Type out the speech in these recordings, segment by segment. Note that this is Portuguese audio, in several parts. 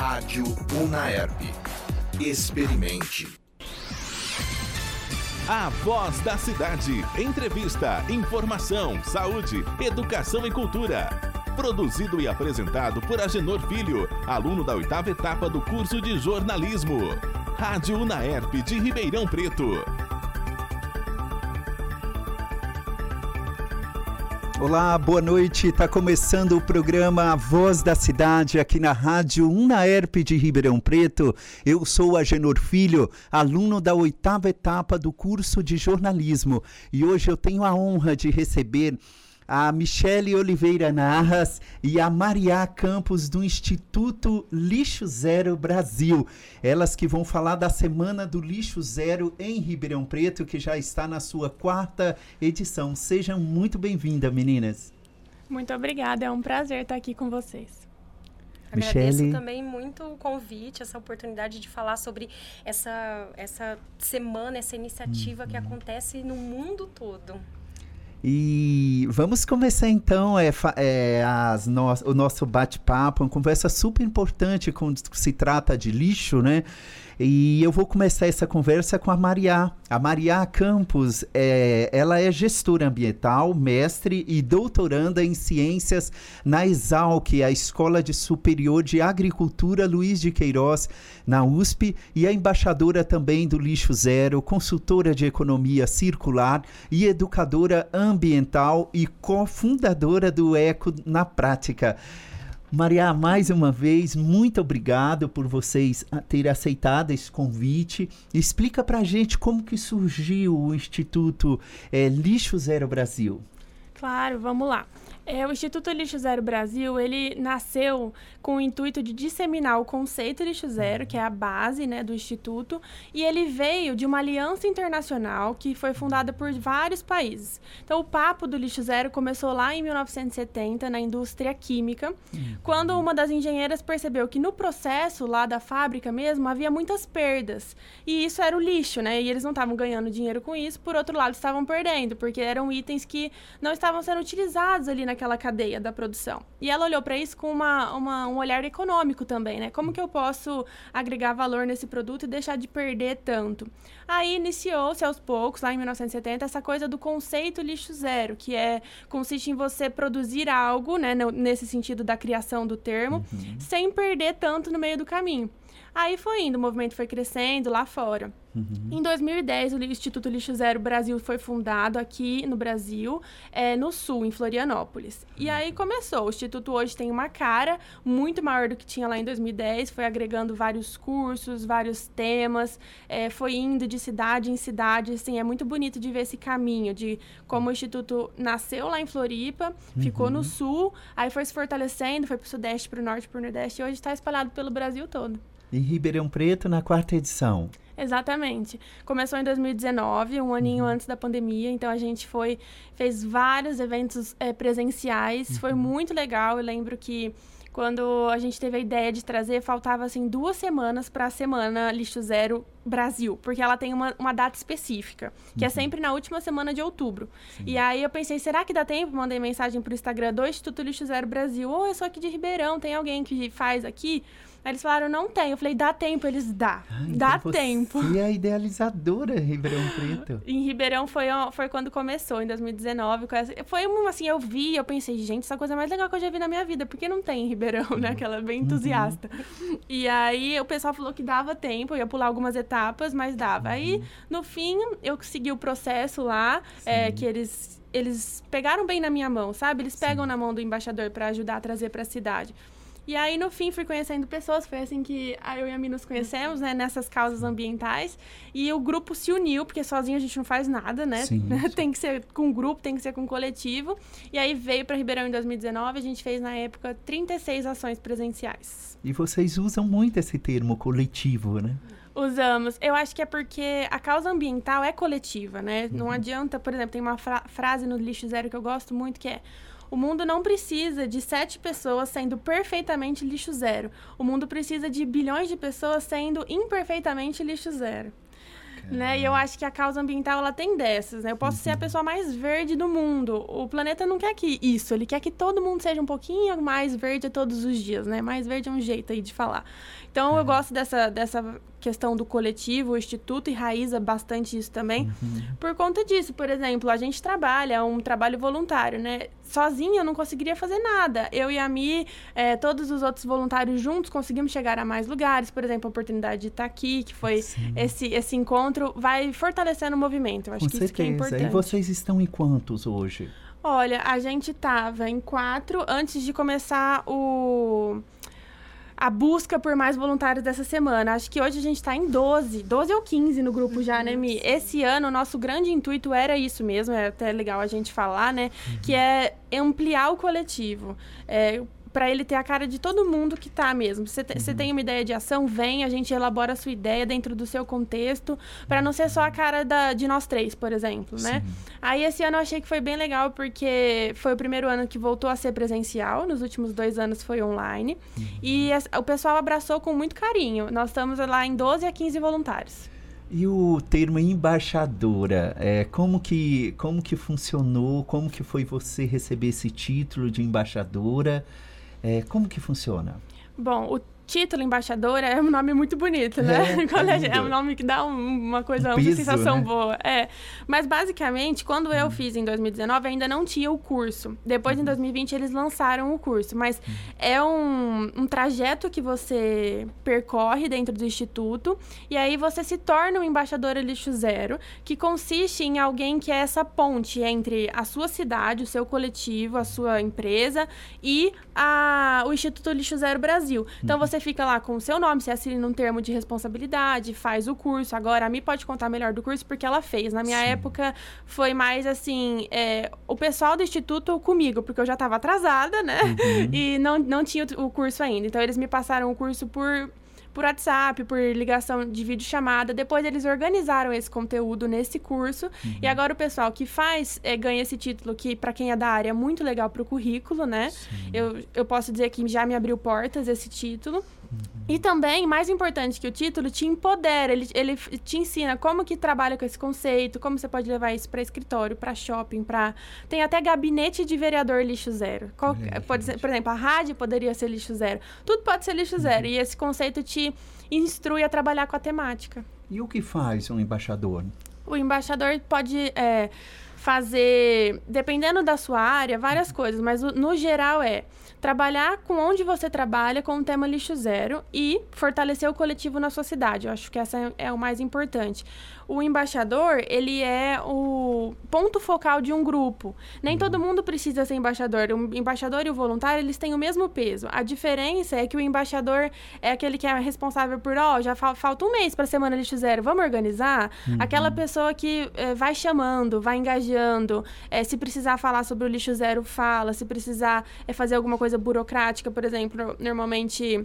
Rádio Unaerp. Experimente. A voz da cidade. Entrevista, informação, saúde, educação e cultura. Produzido e apresentado por Agenor Filho, aluno da oitava etapa do curso de jornalismo. Rádio Unaerp de Ribeirão Preto. Olá, boa noite. Está começando o programa Voz da Cidade aqui na Rádio Unaerp de Ribeirão Preto. Eu sou Agenor Filho, aluno da oitava etapa do curso de jornalismo. E hoje eu tenho a honra de receber a Michele Oliveira Narras e a Maria Campos do Instituto Lixo Zero Brasil. Elas que vão falar da Semana do Lixo Zero em Ribeirão Preto, que já está na sua quarta edição. Sejam muito bem-vindas, meninas. Muito obrigada, é um prazer estar aqui com vocês. Agradeço Michele. também muito o convite, essa oportunidade de falar sobre essa, essa semana, essa iniciativa uhum. que acontece no mundo todo. E vamos começar então é, é, as no, o nosso bate-papo, uma conversa super importante quando se trata de lixo, né? E eu vou começar essa conversa com a Maria. A Maria Campos, é, ela é gestora ambiental, mestre e doutoranda em ciências na Exalc, a Escola de Superior de Agricultura Luiz de Queiroz, na USP, e é embaixadora também do Lixo Zero, consultora de economia circular e educadora ambiental e cofundadora do Eco na Prática. Maria, mais uma vez, muito obrigado por vocês terem aceitado esse convite. Explica para a gente como que surgiu o Instituto é, Lixo Zero Brasil. Claro, vamos lá. É, o Instituto Lixo Zero Brasil, ele nasceu com o intuito de disseminar o conceito lixo zero, que é a base né, do Instituto, e ele veio de uma aliança internacional que foi fundada por vários países. Então, o papo do lixo zero começou lá em 1970, na indústria química, uhum. quando uma das engenheiras percebeu que no processo lá da fábrica mesmo havia muitas perdas, e isso era o lixo, né? E eles não estavam ganhando dinheiro com isso, por outro lado, estavam perdendo, porque eram itens que não estavam sendo utilizados ali naquela naquela cadeia da produção. E ela olhou para isso com uma, uma, um olhar econômico também, né? Como que eu posso agregar valor nesse produto e deixar de perder tanto? Aí iniciou-se aos poucos, lá em 1970, essa coisa do conceito lixo zero, que é consiste em você produzir algo, né, nesse sentido da criação do termo, uhum. sem perder tanto no meio do caminho. Aí foi indo, o movimento foi crescendo lá fora. Uhum. Em 2010, o Instituto Lixo Zero Brasil foi fundado aqui no Brasil, é, no Sul, em Florianópolis. E aí uhum. começou. O Instituto hoje tem uma cara muito maior do que tinha lá em 2010, foi agregando vários cursos, vários temas, é, foi indo de cidade em cidade. Assim, é muito bonito de ver esse caminho, de como o Instituto nasceu lá em Floripa, uhum. ficou no uhum. Sul, aí foi se fortalecendo, foi para o Sudeste, para o Norte, para o Nordeste, e hoje está espalhado pelo Brasil todo. Em Ribeirão Preto, na quarta edição. Exatamente. Começou em 2019, um aninho uhum. antes da pandemia, então a gente foi fez vários eventos é, presenciais, uhum. foi muito legal. Eu lembro que quando a gente teve a ideia de trazer, faltava assim duas semanas para a semana Lixo Zero Brasil, porque ela tem uma, uma data específica, que é uhum. é sempre na última semana de outubro. Sim. E aí eu pensei, será que dá tempo? Mandei mensagem pro Instagram do Instituto Lixo Zero Brasil. Ou oh, eu sou aqui de Ribeirão, tem alguém que faz aqui? Aí eles falaram, não tem. Eu falei, dá tempo. Eles, dá. Ah, dá então tempo. Você é a idealizadora em Ribeirão Preto. em Ribeirão foi, foi quando começou, em 2019. Foi assim, eu vi, eu pensei, gente, essa coisa mais legal que eu já vi na minha vida. Porque não tem em Ribeirão, né? Uhum. Aquela bem entusiasta. Uhum. E aí o pessoal falou que dava tempo, ia pular algumas etapas, mas dava. Uhum. Aí, no fim, eu segui o processo lá, é, que eles eles pegaram bem na minha mão, sabe? Eles pegam Sim. na mão do embaixador para ajudar a trazer para a cidade. E aí, no fim, fui conhecendo pessoas. Foi assim que eu e a Mi nos conhecemos, né? Nessas causas ambientais. E o grupo se uniu, porque sozinho a gente não faz nada, né? Sim, tem que ser com grupo, tem que ser com coletivo. E aí veio para Ribeirão em 2019. A gente fez, na época, 36 ações presenciais. E vocês usam muito esse termo coletivo, né? Usamos. Eu acho que é porque a causa ambiental é coletiva, né? Uhum. Não adianta, por exemplo, tem uma fra frase no Lixo Zero que eu gosto muito que é o mundo não precisa de sete pessoas sendo perfeitamente lixo zero. O mundo precisa de bilhões de pessoas sendo imperfeitamente lixo zero. né? E eu acho que a causa ambiental ela tem dessas, né? Eu posso uhum. ser a uhum. pessoa mais verde do mundo. O planeta não quer que isso, ele quer que todo mundo seja um pouquinho mais verde todos os dias, né? Mais verde é um jeito aí de falar. Então, eu gosto dessa, dessa questão do coletivo, o Instituto enraiza bastante isso também. Uhum. Por conta disso, por exemplo, a gente trabalha, é um trabalho voluntário, né? Sozinha eu não conseguiria fazer nada. Eu e a Mi, é, todos os outros voluntários juntos, conseguimos chegar a mais lugares. Por exemplo, a oportunidade de estar aqui, que foi esse, esse encontro, vai fortalecendo o movimento. Eu acho Com que certeza. isso que é importante. E vocês estão em quantos hoje? Olha, a gente estava em quatro antes de começar o a busca por mais voluntários dessa semana. Acho que hoje a gente está em 12, 12 ou 15 no grupo já, né, Mi? Esse ano, o nosso grande intuito era isso mesmo, é até legal a gente falar, né? Uhum. Que é ampliar o coletivo. É, para ele ter a cara de todo mundo que tá mesmo. Você uhum. tem uma ideia de ação, vem, a gente elabora a sua ideia dentro do seu contexto, para não ser só a cara da, de nós três, por exemplo, né? Aí esse ano eu achei que foi bem legal porque foi o primeiro ano que voltou a ser presencial, nos últimos dois anos foi online, uhum. e a, o pessoal abraçou com muito carinho. Nós estamos lá em 12 a 15 voluntários. E o termo embaixadora, é, como, que, como que funcionou? Como que foi você receber esse título de embaixadora? É, como que funciona? Bom, o título embaixadora é um nome muito bonito, né? É, é, é um nome que dá um, uma coisa, um peso, uma sensação né? boa. É. Mas basicamente, quando eu hum. fiz em 2019, ainda não tinha o curso. Depois, em 2020, uhum. eles lançaram o curso. Mas hum. é um, um trajeto que você percorre dentro do instituto e aí você se torna um embaixador lixo zero, que consiste em alguém que é essa ponte entre a sua cidade, o seu coletivo, a sua empresa e a, o Instituto Lixo Zero Brasil. Então, uhum. Você fica lá com o seu nome, você assina um termo de responsabilidade, faz o curso. Agora, a Mi pode contar melhor do curso porque ela fez. Na minha Sim. época, foi mais assim, é, o pessoal do instituto comigo, porque eu já estava atrasada, né? Uhum. E não, não tinha o curso ainda. Então, eles me passaram o curso por por WhatsApp, por ligação de videochamada. Depois eles organizaram esse conteúdo nesse curso. Uhum. E agora o pessoal que faz é, ganha esse título, que para quem é da área é muito legal para o currículo, né? Eu, eu posso dizer que já me abriu portas esse título. E também, mais importante que o título, te empodera, ele, ele te ensina como que trabalha com esse conceito, como você pode levar isso para escritório, para shopping, para tem até gabinete de vereador lixo zero. Qual, é, pode ser, por exemplo, a rádio poderia ser lixo zero. Tudo pode ser lixo zero uhum. e esse conceito te instrui a trabalhar com a temática. E o que faz um embaixador? O embaixador pode é, fazer, dependendo da sua área, várias coisas, mas no geral é trabalhar com onde você trabalha com o tema lixo zero e fortalecer o coletivo na sua cidade. Eu acho que essa é o mais importante o embaixador, ele é o ponto focal de um grupo. Nem todo uhum. mundo precisa ser embaixador. O embaixador e o voluntário, eles têm o mesmo peso. A diferença é que o embaixador é aquele que é responsável por, ó, oh, já fa falta um mês para a Semana Lixo Zero, vamos organizar? Uhum. Aquela pessoa que é, vai chamando, vai engajando, é, se precisar falar sobre o lixo zero, fala. Se precisar é, fazer alguma coisa burocrática, por exemplo, normalmente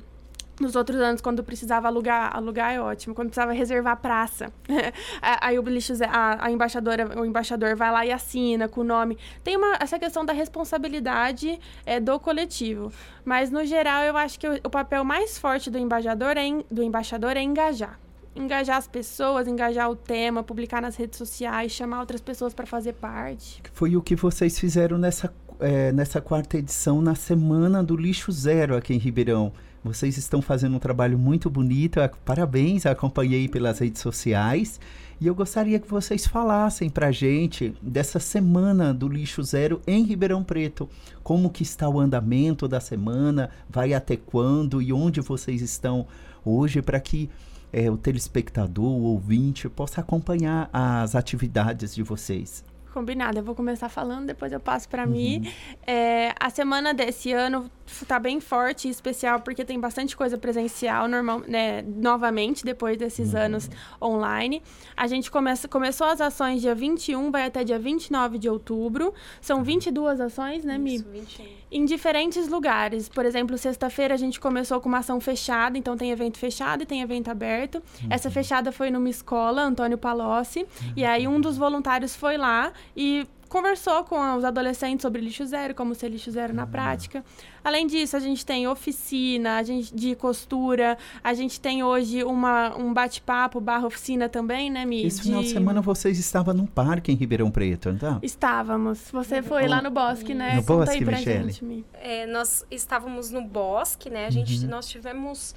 nos outros anos, quando precisava alugar, alugar é ótimo, quando precisava reservar praça. aí o lixo, a, a, embaixadora, o embaixador vai lá e assina com o nome. Tem uma, essa questão da responsabilidade é, do coletivo. Mas, no geral, eu acho que o, o papel mais forte do embaixador, é, do embaixador é engajar engajar as pessoas, engajar o tema, publicar nas redes sociais, chamar outras pessoas para fazer parte. Foi o que vocês fizeram nessa, é, nessa quarta edição, na Semana do Lixo Zero aqui em Ribeirão. Vocês estão fazendo um trabalho muito bonito. Parabéns, acompanhei pelas redes sociais. E eu gostaria que vocês falassem para a gente dessa semana do lixo zero em Ribeirão Preto. Como que está o andamento da semana? Vai até quando? E onde vocês estão hoje para que é, o telespectador, o ouvinte, possa acompanhar as atividades de vocês? Combinado, eu vou começar falando, depois eu passo para uhum. mim. É, a semana desse ano está bem forte e especial porque tem bastante coisa presencial normal, né, novamente depois desses uhum. anos online. A gente começa, começou as ações dia 21, vai até dia 29 de outubro. São 22 ações, né, Mi? Isso, 21 em diferentes lugares. Por exemplo, sexta-feira a gente começou com uma ação fechada, então tem evento fechado e tem evento aberto. Uhum. Essa fechada foi numa escola, Antônio Palocci, uhum. e aí um dos voluntários foi lá e conversou com os adolescentes sobre lixo zero, como ser lixo zero na prática. Além disso, a gente tem oficina, a gente de costura, a gente tem hoje uma, um bate-papo barra oficina também, né, Mi? Esse de... final de semana vocês estavam num parque em Ribeirão Preto, então? Estávamos. Você foi lá no bosque, né? No Conta bosque, Michele. Gente, é, nós estávamos no bosque, né? A gente, uhum. nós tivemos...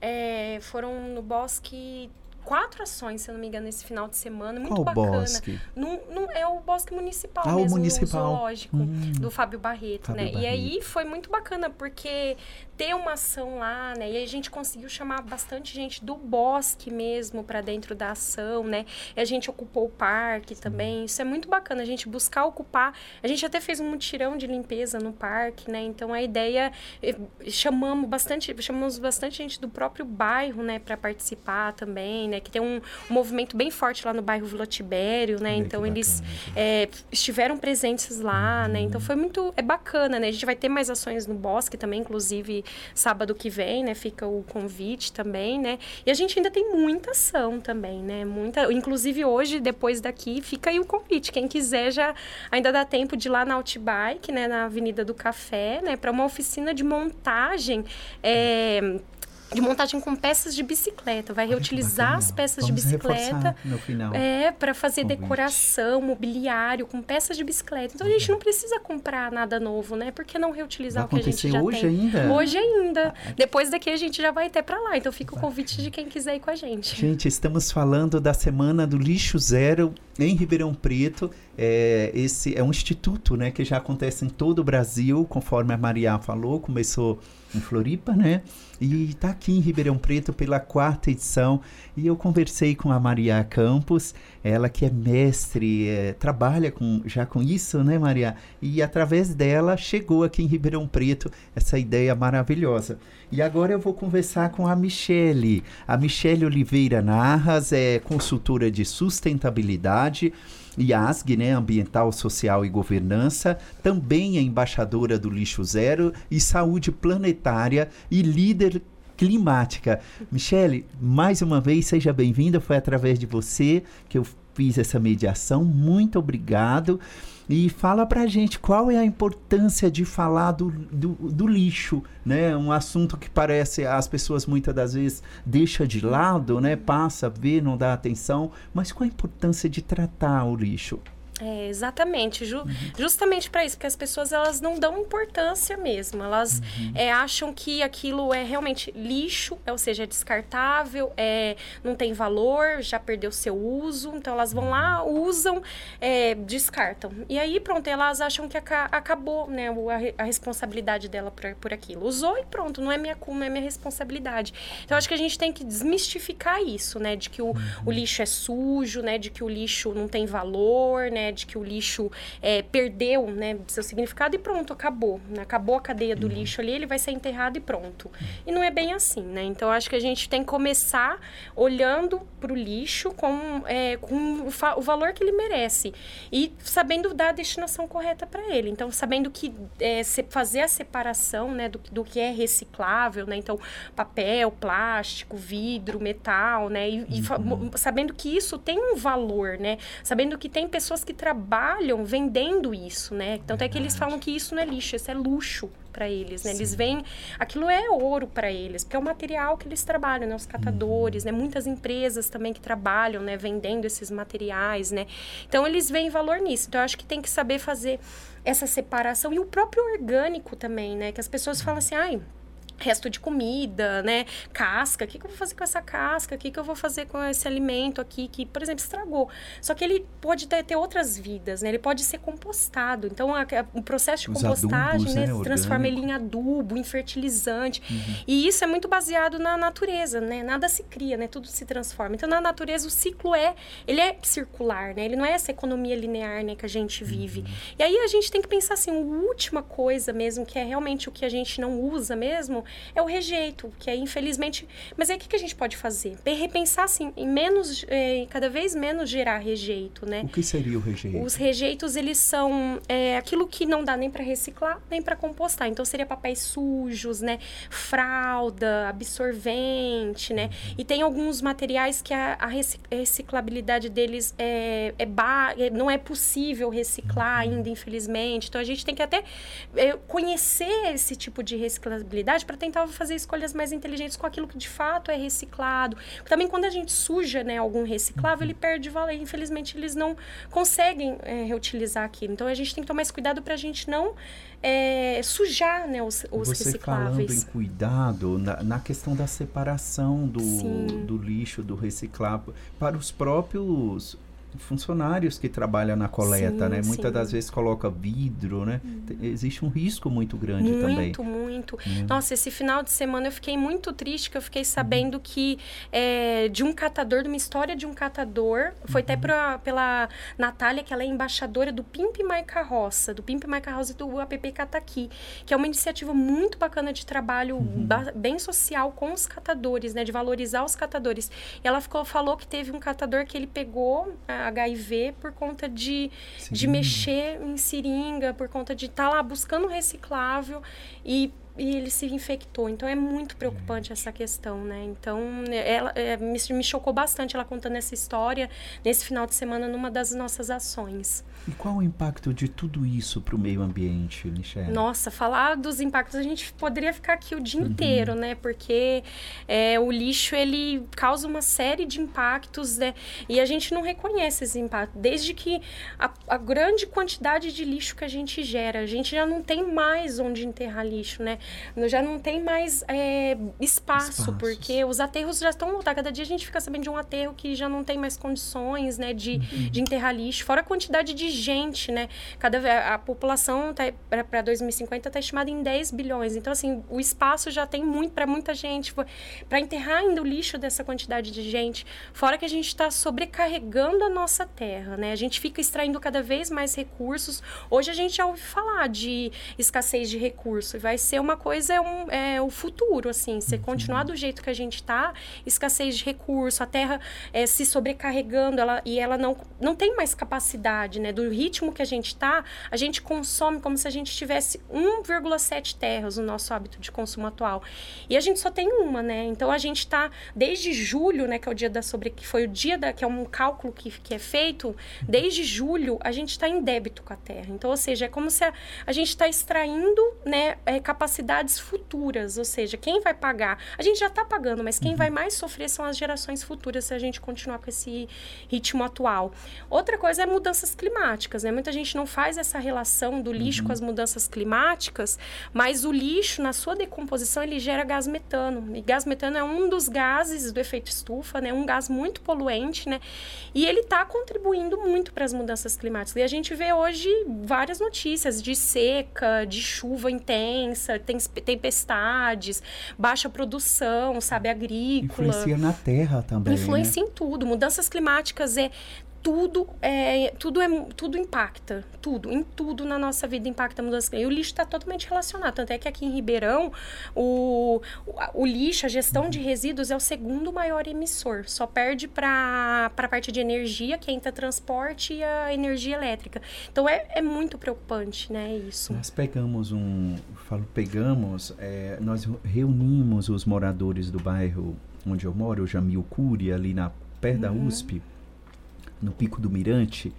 É, foram no bosque quatro ações, se eu não me engano, esse final de semana. Muito Qual bacana. Bosque? Num, num, é o bosque municipal ah, mesmo, o municipal. zoológico, hum. do Fábio Barreto, Fábio né? Barreto. E aí foi muito bacana, porque ter uma ação lá, né? E aí a gente conseguiu chamar bastante gente do bosque mesmo para dentro da ação, né? E a gente ocupou o parque também. Isso é muito bacana, a gente buscar ocupar. A gente até fez um mutirão de limpeza no parque, né? Então a ideia eh, chamamos bastante, chamamos bastante gente do próprio bairro, né, para participar também, né? Que tem um, movimento bem forte lá no bairro Vila Tibério, né? então eles é, estiveram presentes lá, uhum. né? Então foi muito é bacana, né? A gente vai ter mais ações no bosque também, inclusive sábado que vem, né? Fica o convite também, né? E a gente ainda tem muita ação também, né? Muita, inclusive hoje, depois daqui, fica aí o convite. Quem quiser já ainda dá tempo de ir lá na Outbike, né? Na Avenida do Café, né? Para uma oficina de montagem. É, de montagem com peças de bicicleta. Vai reutilizar as peças Vamos de bicicleta. No final. É, para fazer Convite. decoração, mobiliário com peças de bicicleta. Então a gente não precisa comprar nada novo, né? Por que não reutilizar vai o que a gente já hoje tem? ainda? Hoje ainda. Ah, é. Depois daqui a gente já vai até para lá. Então fica o convite de quem quiser ir com a gente. Gente, estamos falando da semana do lixo zero em Ribeirão Preto. É, esse é um instituto, né, que já acontece em todo o Brasil, conforme a Maria falou, começou em Floripa, né? E está aqui em Ribeirão Preto pela quarta edição. E eu conversei com a Maria Campos, ela que é mestre, é, trabalha com, já com isso, né, Maria? E através dela chegou aqui em Ribeirão Preto essa ideia maravilhosa. E agora eu vou conversar com a Michele. A Michele Oliveira Narras é consultora de sustentabilidade IASG, né, Ambiental, Social e Governança, também é embaixadora do Lixo Zero e Saúde Planetária e líder climática. Michele, mais uma vez, seja bem-vinda. Foi através de você que eu fiz essa mediação. Muito obrigado. E fala pra gente qual é a importância de falar do, do, do, lixo, né? Um assunto que parece as pessoas muitas das vezes deixa de lado, né? Passa, vê, não dá atenção, mas qual a importância de tratar o lixo? É, exatamente, Ju, uhum. justamente para isso, porque as pessoas elas não dão importância mesmo, elas uhum. é, acham que aquilo é realmente lixo, é, ou seja, é descartável, é, não tem valor, já perdeu seu uso, então elas vão lá, usam, é, descartam. E aí, pronto, elas acham que aca acabou né, a, a, responsabilidade dela por, por aquilo. Usou e pronto, não é minha culpa, não é minha responsabilidade. Então, acho que a gente tem que desmistificar isso, né, de que o, o uhum. lixo é sujo, né, de que o lixo não tem valor, né, de que o lixo é, perdeu né, seu significado e pronto, acabou. Né? Acabou a cadeia do uhum. lixo ali, ele vai ser enterrado e pronto. E não é bem assim, né? Então, acho que a gente tem que começar olhando para o lixo com, é, com o, o, valor que ele merece e sabendo dar a destinação correta para ele. Então, sabendo que é, fazer a separação né, do, do que é reciclável, né? Então, papel, plástico, vidro, metal, né? E, uhum. e sabendo que isso tem um valor, né? Sabendo que tem pessoas que trabalham vendendo isso, né? Tanto é que eles falam que isso não é lixo, isso é luxo para eles, né? Sim. Eles veem, aquilo é ouro para eles, porque é o material que eles trabalham, né? Os catadores, uhum. né? Muitas empresas também que trabalham, né? Vendendo esses materiais, né? Então, eles veem valor nisso. Então, eu acho que tem que saber fazer essa separação e o próprio orgânico também, né? Que as pessoas falam assim, ai, resto de comida, né? Casca. O que, que, eu vou fazer com essa casca? O que, que eu vou fazer com esse alimento aqui que, por exemplo, estragou? Só que ele pode ter, ter outras vidas, né? Ele pode ser compostado. Então, a, a, o processo de Os compostagem, adubos, né? né? Transforma ele em adubo, em fertilizante. Uhum. E isso é muito baseado na natureza, né? Nada se cria, né? Tudo se transforma. Então, na natureza, o ciclo é... Ele é circular, né? Ele não é essa economia linear, né? Que a gente vive. Uhum. E aí, a gente tem que pensar assim, a última coisa mesmo, que é realmente o que a gente não usa mesmo, é o rejeito, que é infelizmente. Mas aí o que, que a gente pode fazer? Repensar assim, em menos, é, cada vez menos gerar rejeito, né? O que seria o rejeito? Os rejeitos eles são é, aquilo que não dá nem para reciclar nem para compostar. Então seria papéis sujos, né? Fralda, absorvente, né? E tem alguns materiais que a, a reciclabilidade deles é, é, ba é, não é possível reciclar ainda, infelizmente. Então a gente tem que até é, conhecer esse tipo de reciclabilidade para tentar fazer escolhas mais inteligentes com aquilo que de fato é reciclado. Também quando a gente suja né, algum reciclável, ele perde valor. Infelizmente, eles não conseguem é, reutilizar aquilo. Então a gente tem que tomar esse cuidado para a gente não é, sujar né, os, os Você recicláveis. falando em cuidado, na, na questão da separação do, do lixo, do reciclável, para os próprios funcionários que trabalham na coleta, sim, né? Sim. Muitas das vezes coloca vidro, né? Uhum. Existe um risco muito grande muito, também. Muito, muito. Uhum. Nossa, esse final de semana eu fiquei muito triste, que eu fiquei sabendo uhum. que é, de um catador, de uma história de um catador, foi até uhum. pra, pela Natália, que ela é embaixadora do Pimp My Carroça, do Pimp My Carroça e do APP Cataqui, que é uma iniciativa muito bacana de trabalho uhum. bem social com os catadores, né? De valorizar os catadores. E ela ficou, falou que teve um catador que ele pegou HIV por conta de, de mexer em seringa, por conta de estar tá lá buscando reciclável e e ele se infectou. Então é muito preocupante essa questão, né? Então ela é, me, me, chocou bastante ela contando essa história nesse final de semana numa das nossas ações. E qual o impacto de tudo isso para o meio ambiente, Michelle? Nossa, falar dos impactos a gente poderia ficar aqui o dia uhum. inteiro, né? Porque é, o lixo ele causa uma série de impactos, né? E a gente não reconhece esses impactos. Desde que a, a grande quantidade de lixo que a gente gera, a gente já não tem mais onde enterrar lixo, né? Já não tem mais é, espaço, Espaços. porque os aterros já estão lotados. Cada dia a gente fica sabendo de um aterro que já não tem mais condições, né, de, uhum. de enterrar lixo. Fora a quantidade de gente, né? Cada a população tá, para 2050 está estimada em 10 bilhões. Então, assim, o espaço já tem muito para muita gente. Para enterrar ainda o lixo dessa quantidade de gente. Fora que a gente está sobrecarregando a nossa terra, né? A gente fica extraindo cada vez mais recursos. Hoje a gente já ouve falar de escassez de recursos. Vai ser uma coisa é, um, é o futuro, assim. Se continuar do jeito que a gente está, escassez de recurso, a terra é, se sobrecarregando ela, e ela não, não tem mais capacidade, né? Do ritmo que a gente está, a gente consome como se a gente tivesse 1,7 terras no nosso hábito de consumo atual. E a gente só tem uma, né? Então a gente está desde julho, né? Que é o dia da sobre que foi o dia da que é um cálculo que, que é feito, desde julho a gente está em débito com a terra. Então, ou seja, é como se a, a gente está extraindo, né? É, capacidade necessidades futuras, ou seja, quem vai pagar? A gente já está pagando, mas quem uhum. vai mais sofrer são as gerações futuras se a gente continuar com esse ritmo atual. Outra coisa é mudanças climáticas, né? Muita gente não faz essa relação do lixo uhum. com as mudanças climáticas, mas o lixo, na sua decomposição, ele gera gás metano. E gás metano é um dos gases do efeito estufa, né? Um gás muito poluente, né? E ele está contribuindo muito para as mudanças climáticas. E a gente vê hoje várias notícias de seca, de chuva intensa, tempestades, baixa produção, sabe, agrícola. Influencia na terra também. Influencia né? em tudo. Mudanças climáticas é tudo é tudo é tudo impacta. Tudo em tudo na nossa vida impacta a mudança e o lixo está totalmente relacionado. Tanto é que aqui em Ribeirão o, o, o, lixo a gestão de resíduos é o segundo maior emissor. Só perde para a parte de energia que entra transporte e a energia elétrica. Então é, é muito preocupante né isso. Nós pegamos um falo pegamos é, nós reunimos os moradores do bairro onde eu moro o Jamil Cury ali na perto uhum. da USP no Pico do Mirante,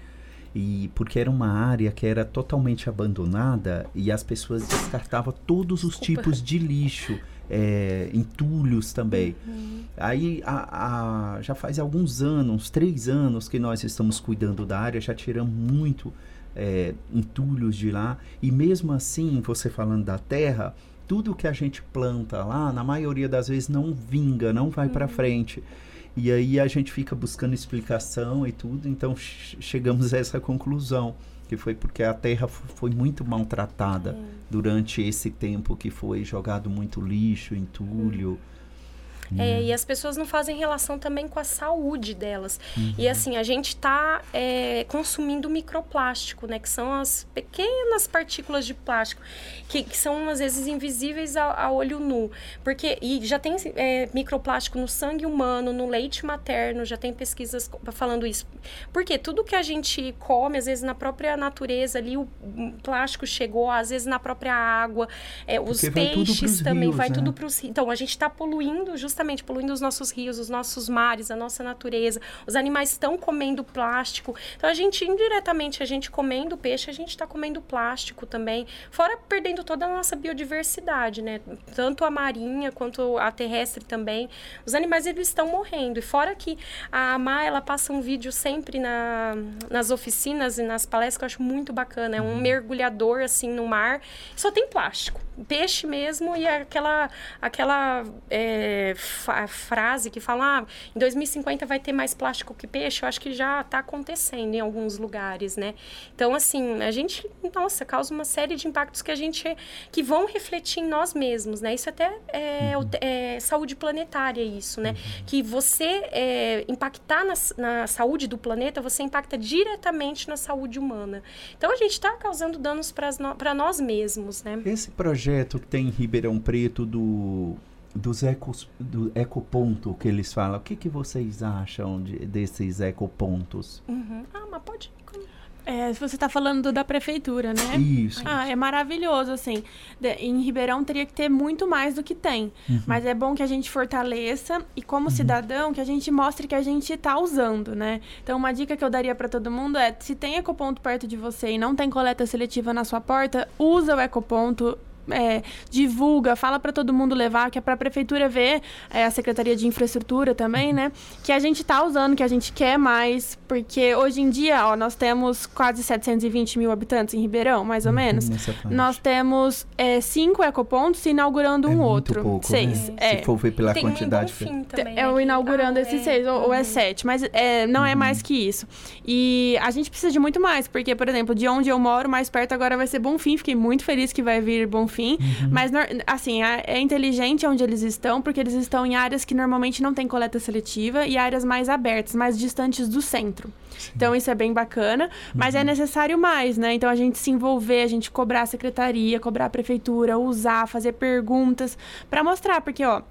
e porque era uma área que era totalmente abandonada e as pessoas descartavam todos os Desculpa. tipos de lixo, é, entulhos também. Uhum. Aí a, a, já faz alguns anos, três anos que nós estamos cuidando da área, já tiramos muito é, entulhos de lá e mesmo assim, você falando da terra, tudo que a gente planta lá, na maioria das vezes não vinga, não vai uhum. para frente. E aí a gente fica buscando explicação e tudo, então chegamos a essa conclusão, que foi porque a terra foi muito maltratada é. durante esse tempo que foi jogado muito lixo, entulho. É, e as pessoas não fazem relação também com a saúde delas. E assim, a gente está é, consumindo microplástico, né? Que são as pequenas partículas de plástico, que, que são às vezes invisíveis ao, ao olho nu. Porque, e já tem é, microplástico no sangue humano, no leite materno, já tem pesquisas falando isso. Porque tudo que a gente come, às vezes na própria natureza ali, o plástico chegou, às vezes na própria água, é, os peixes também, rios, vai né? tudo para os. Então, a gente está poluindo, justamente poluindo os nossos rios, os nossos mares, a nossa natureza. Os animais estão comendo plástico. Então, a gente, indiretamente, a gente comendo peixe, a gente está comendo plástico também. Fora perdendo toda a nossa biodiversidade, né? Tanto a marinha quanto a terrestre também. Os animais, eles estão morrendo. E fora que a Má, ela passa um vídeo sempre na, nas oficinas e nas palestras que eu acho muito bacana. É um uhum. mergulhador, assim, no mar. Só tem plástico. Peixe mesmo e aquela, aquela é, frase que fala, ah, em 2050 vai ter mais plástico que peixe. Eu acho que já está acontecendo em alguns lugares, né? Então, assim, a gente, nossa, causa uma série de impactos que a gente, que vão refletir em nós mesmos, né? Isso até é, uhum. é saúde planetária, isso, né? Uhum. Que você é, impactar na, na saúde do planeta, você impacta diretamente na saúde humana. Então, a gente está causando danos para nós mesmos, né? Esse projeto que tem em Ribeirão Preto do dos ecos, do ecoponto que eles falam, o que, que vocês acham de, desses ecopontos? Uhum. Ah, mas pode é, você está falando da prefeitura, né? Isso. Ah, é maravilhoso, assim. De, em Ribeirão teria que ter muito mais do que tem. Uhum. Mas é bom que a gente fortaleça e, como uhum. cidadão, que a gente mostre que a gente está usando, né? Então, uma dica que eu daria para todo mundo é: se tem ecoponto perto de você e não tem coleta seletiva na sua porta, usa o ecoponto, é, divulga, fala para todo mundo levar, que é para a prefeitura ver, é, a Secretaria de Infraestrutura também, né? Que a gente está usando, que a gente quer mais, porque hoje em dia, ó, nós temos quase 720 mil habitantes em Ribeirão, mais ou uhum, menos. Nós temos é, cinco ecopontos inaugurando é um outro. Pouco, seis. Né? É. Se for ver pela Tem quantidade. Um também, é né? o inaugurando ah, esses seis, ou, ou, é uhum. sete, mas é, não é uhum. mais que isso. E a gente precisa de muito mais, porque, por exemplo, de onde eu moro, mais perto agora vai ser Bonfim. Fiquei muito feliz que vai vir Bonfim enfim. Uhum. Mas, assim, é inteligente onde eles estão, porque eles estão em áreas que normalmente não tem coleta seletiva e áreas mais abertas, mais distantes do centro. Sim. Então, isso é bem bacana, mas é uhum. é necessário mais, né? Então, a gente se envolver, a gente cobrar a secretaria, cobrar a prefeitura, usar, fazer perguntas para mostrar, porque, ó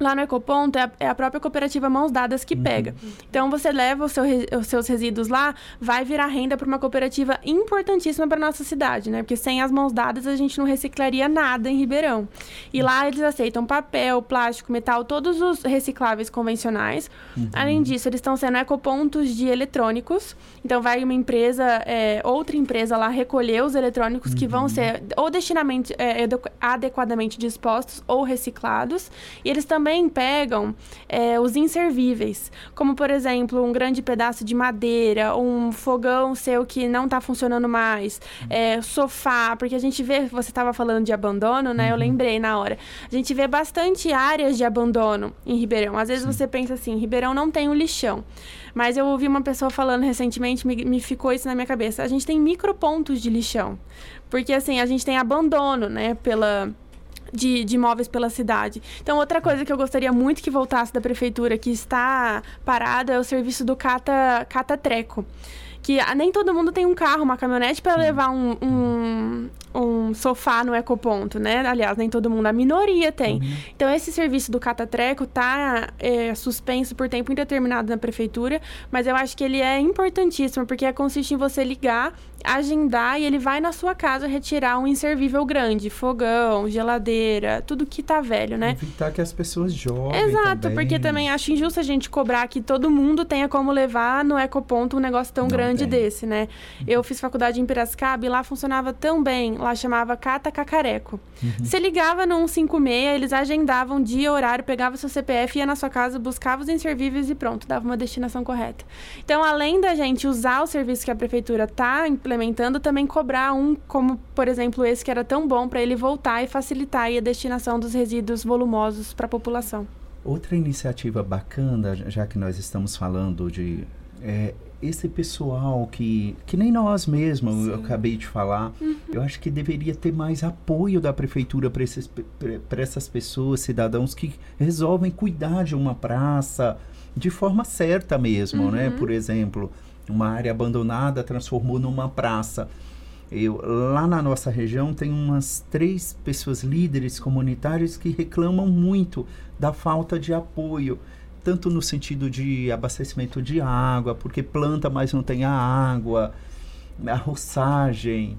Lá no Ecoponto é a, é a, própria cooperativa Mãos Dadas que uhum. pega. Então você leva seu, os seus resíduos lá, vai virar renda para uma cooperativa importantíssima para nossa cidade, né? Porque sem as mãos dadas a gente não reciclaria nada em Ribeirão. E lá eles aceitam papel, plástico, metal, todos os recicláveis convencionais. Uhum. Além disso, eles estão sendo ecopontos de eletrônicos. Então vai uma empresa, é, outra empresa lá recolher os eletrônicos uhum. que vão uhum. ser ou destinamente, é, adequadamente dispostos ou reciclados. E eles também também pegam é, os inservíveis, como por exemplo um grande pedaço de madeira, um fogão seu que não está funcionando mais, é, sofá, porque a gente vê, você estava falando de abandono, né? Uhum. Eu lembrei na hora. A gente vê bastante áreas de abandono em Ribeirão. Às vezes você pensa assim, Ribeirão não tem um lixão. Mas eu ouvi uma pessoa falando recentemente, me, me ficou isso na minha cabeça. A gente tem micropontos de lixão. Porque assim, a gente tem abandono, né, pela de, de imóveis pela cidade. Então, outra coisa que eu gostaria muito que voltasse da prefeitura, que está parada, é o serviço do Cata, Cata Treco que nem todo mundo tem um carro, uma caminhonete para levar um, um, um, sofá no ecoponto, né? Aliás, nem todo mundo, a minoria tem. Uhum. Então, esse serviço do catatreco tá é, suspenso por tempo indeterminado na prefeitura, mas eu acho que ele é importantíssimo, porque consiste em você ligar, agendar e ele vai na sua casa retirar um inservível grande, fogão, geladeira, tudo que tá velho, né? Evitar que as pessoas joguem Exato, também. porque também acho injusto a gente cobrar que todo mundo tenha como levar no ecoponto um negócio tão Não grande tem. desse, né? Eu fiz faculdade em Piracicaba e lá funcionava tão bem lá chamava Cata Cacareco. Uhum. Você ligava no 156, eles agendavam dia, horário, pegava seu CPF, ia na sua casa, buscava os inservíveis e pronto, dava uma destinação correta. Então, além da gente usar o serviço que a prefeitura está implementando, também cobrar um, como por exemplo esse que era tão bom, para ele voltar e facilitar a destinação dos resíduos volumosos para a população. Outra iniciativa bacana, já que nós estamos falando de é, esse pessoal que, que nem nós mesmos, eu acabei de falar, eu acho que deveria ter mais apoio da prefeitura para essas pessoas, cidadãos que resolvem cuidar de uma praça de forma certa mesmo, né? Por exemplo, uma área abandonada transformou numa praça. Eu, lá na nossa região tem umas três pessoas líderes comunitários que reclamam muito da falta de apoio, tanto no sentido de abastecimento de água, porque planta, mas não tem a água, a roçagem.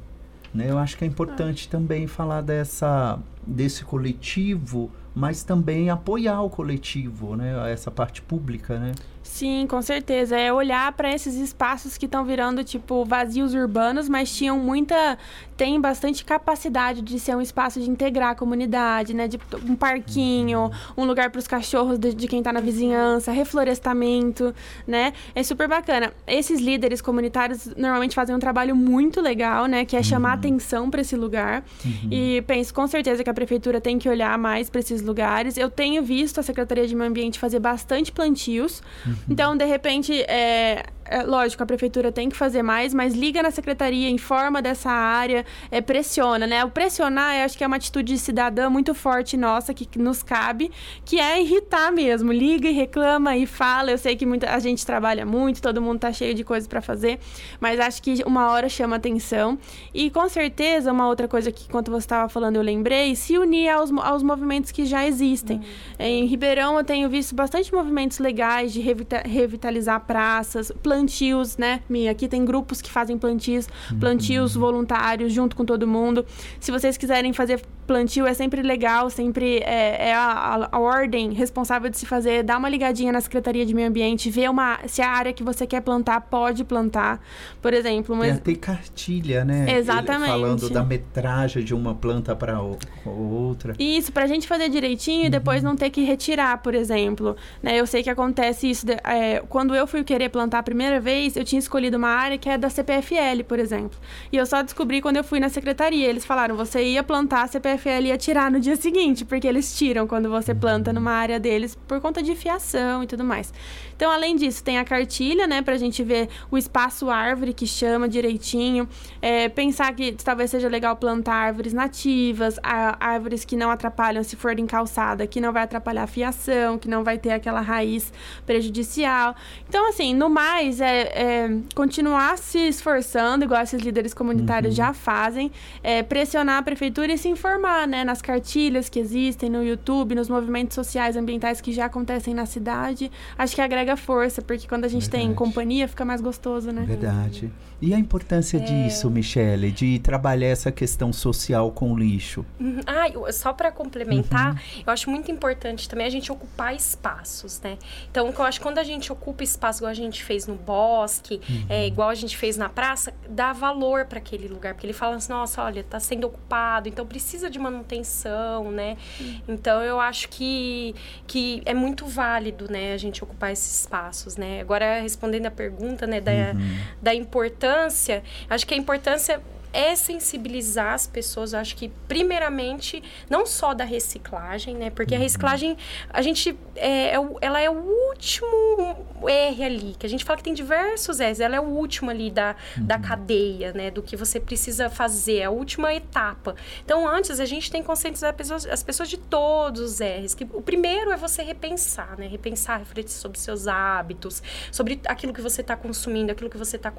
Né? Eu acho que é importante também falar dessa, desse coletivo, mas também apoiar o coletivo, né? essa parte pública. Né? Sim, com certeza. É olhar para esses espaços que estão virando, tipo, vazios urbanos, mas tinham muita. tem bastante capacidade de ser um espaço de integrar a comunidade, né? De um parquinho, um lugar para os cachorros de, de quem está na vizinhança, reflorestamento, né? É super bacana. Esses líderes comunitários normalmente fazem um trabalho muito legal, né? Que é chamar atenção para esse lugar. E penso com certeza que a prefeitura tem que olhar mais para esses lugares. Eu tenho visto a Secretaria de Meio Ambiente fazer bastante plantios. Então, de repente, é, é, lógico, a prefeitura tem que fazer mais, mas liga na secretaria, informa dessa área, é, pressiona, né? O pressionar, eu acho que é uma atitude cidadã muito forte nossa, que, que nos cabe, que é irritar mesmo. Liga e reclama e fala. Eu sei que muita, a gente trabalha muito, todo mundo tá cheio de coisas para fazer, mas acho que uma hora chama atenção. E com certeza, uma outra coisa que, enquanto você estava falando, eu lembrei, se unir aos, aos movimentos que já existem. Em Ribeirão, eu tenho visto bastante movimentos legais de revita- revitalizar praças, plantios, né, Mi? Aqui tem grupos que fazem plantios, plantios voluntários junto com todo mundo. Se vocês quiserem fazer plantio, é sempre legal, sempre é, é a, a- a ordem responsável de se fazer. Dá uma ligadinha na Secretaria de Meio Ambiente, ver uma, se a área que você quer plantar pode plantar. Por exemplo, um Tem cartilha, né? Ele Exatamente. falando da metragem de uma planta para outra. Isso, pra gente fazer direitinho e Uhum. depois não ter que retirar, por exemplo. Né, eu sei que acontece isso. de- é, quando eu fui querer plantar a primeira vez, eu tinha escolhido uma área que é da CPFL, por exemplo. E eu só descobri quando eu fui na secretaria. Eles falaram, você ia plantar, a CPFL ia tirar no dia seguinte, porque eles tiram quando você planta numa área deles por conta de fiação e tudo mais. Então, além disso, tem a cartilha, né, pra gente ver o espaço árvore que chama direitinho. É, pensar que talvez seja legal plantar árvores nativas, árvores que não atrapalham se for em calçada, que não vai atrapalhar a fiação, que não vai ter aquela raiz prejudicial. Então, assim, no mais, é, é continuar se esforçando, igual esses líderes comunitários já fazem, é, pressionar a prefeitura e se informar, né, nas cartilhas que existem no YouTube, nos movimentos sociais ambientais que já acontecem na cidade. Acho que agrega força, porque quando a gente tem Verdade. companhia, fica mais gostoso, né? Verdade. E a importância É. disso, Michele, de trabalhar essa questão social com o lixo? Uhum. Ah, eu- só para complementar, eu acho muito importante também a gente ocupar espaços, né? Então, eu acho que quando a gente ocupa espaço, igual a gente fez no bosque, é, igual a gente fez na praça, dá valor para aquele lugar, porque ele fala assim, nossa, olha, tá sendo ocupado, então precisa de manutenção, né? Então, eu acho que, que é muito válido, né, a gente ocupar esses espaços, né? Agora, respondendo a pergunta, né, da, da importância, acho que a importância é sensibilizar as pessoas, eu acho que primeiramente não só da reciclagem, né? Porque a reciclagem a gente é, é ela é o último R ali, que a gente fala que tem diversos R's, ela é o último ali da, da cadeia, né? Do que você precisa fazer, é a última etapa. Então antes a gente tem que conscientizar as pessoas, as pessoas de todos os R's, que o primeiro é você repensar, né? Repensar, refletir sobre seus hábitos, sobre aquilo que você está consumindo, aquilo que você está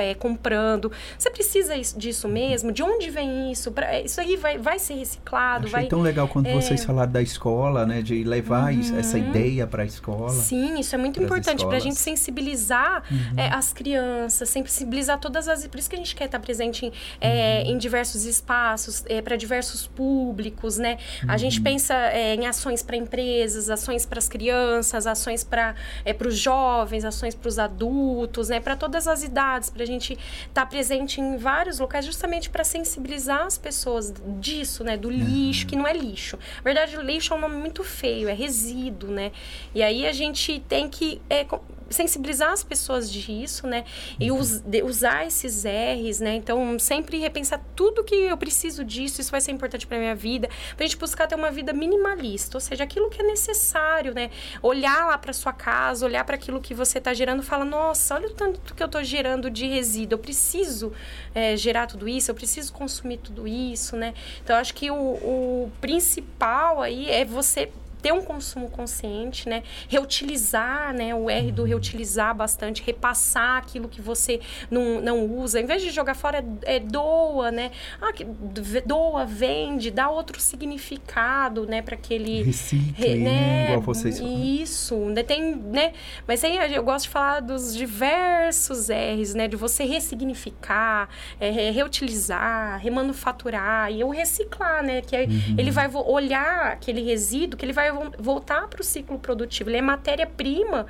é, comprando. Você precisa is- disso mesmo? De onde vem isso? Pra- isso aí vai, vai ser reciclado? Achei vai... tão legal quando é. vocês falaram da escola, né? De levar isso- essa ideia para a escola. Sim, isso é muito importante para a gente sensibilizar é, as crianças, sensibilizar todas as. Por isso que a gente quer estar presente em, é, em diversos espaços, para diversos públicos, né? A gente pensa é, em ações para empresas, ações para as crianças, ações para é, os jovens, ações para os adultos, né? Para todas as idades, para a gente estar presente em vários locais justamente para sensibilizar as pessoas disso, né? Do lixo, que não é lixo. Na verdade, o lixo é um nome muito feio, é resíduo, né? E aí a gente tem que é, sensibilizar as pessoas disso, né? E Uhum. us, de, usar esses R's, né? Então, sempre repensar tudo que eu preciso disso, isso vai ser importante para minha vida, pra gente buscar ter uma vida minimalista, ou seja, aquilo que é necessário, né? Olhar lá para sua casa, olhar para aquilo que você tá gerando, fala: "Nossa, olha o tanto que eu tô gerando de resíduo, eu preciso é, gerar tudo isso, eu preciso consumir tudo isso, né?" Então, eu acho que o, o principal aí é você ter um consumo consciente, né? Reutilizar, né? O R do reutilizar bastante, repassar aquilo que você não, não usa. Em vez de jogar fora, é, doa, né? Ah, que, doa, vende, dá outro significado, né? Para aquele... Recicle, Re- né? Igual vocês falam. Isso, né? Tem, né? Mas aí eu gosto de falar dos diversos R's, né? De você ressignificar, é, re- reutilizar, remanufaturar e o reciclar, né? Que Uhum. ele vai olhar aquele resíduo, que ele vai voltar para o ciclo produtivo. Ele é matéria-prima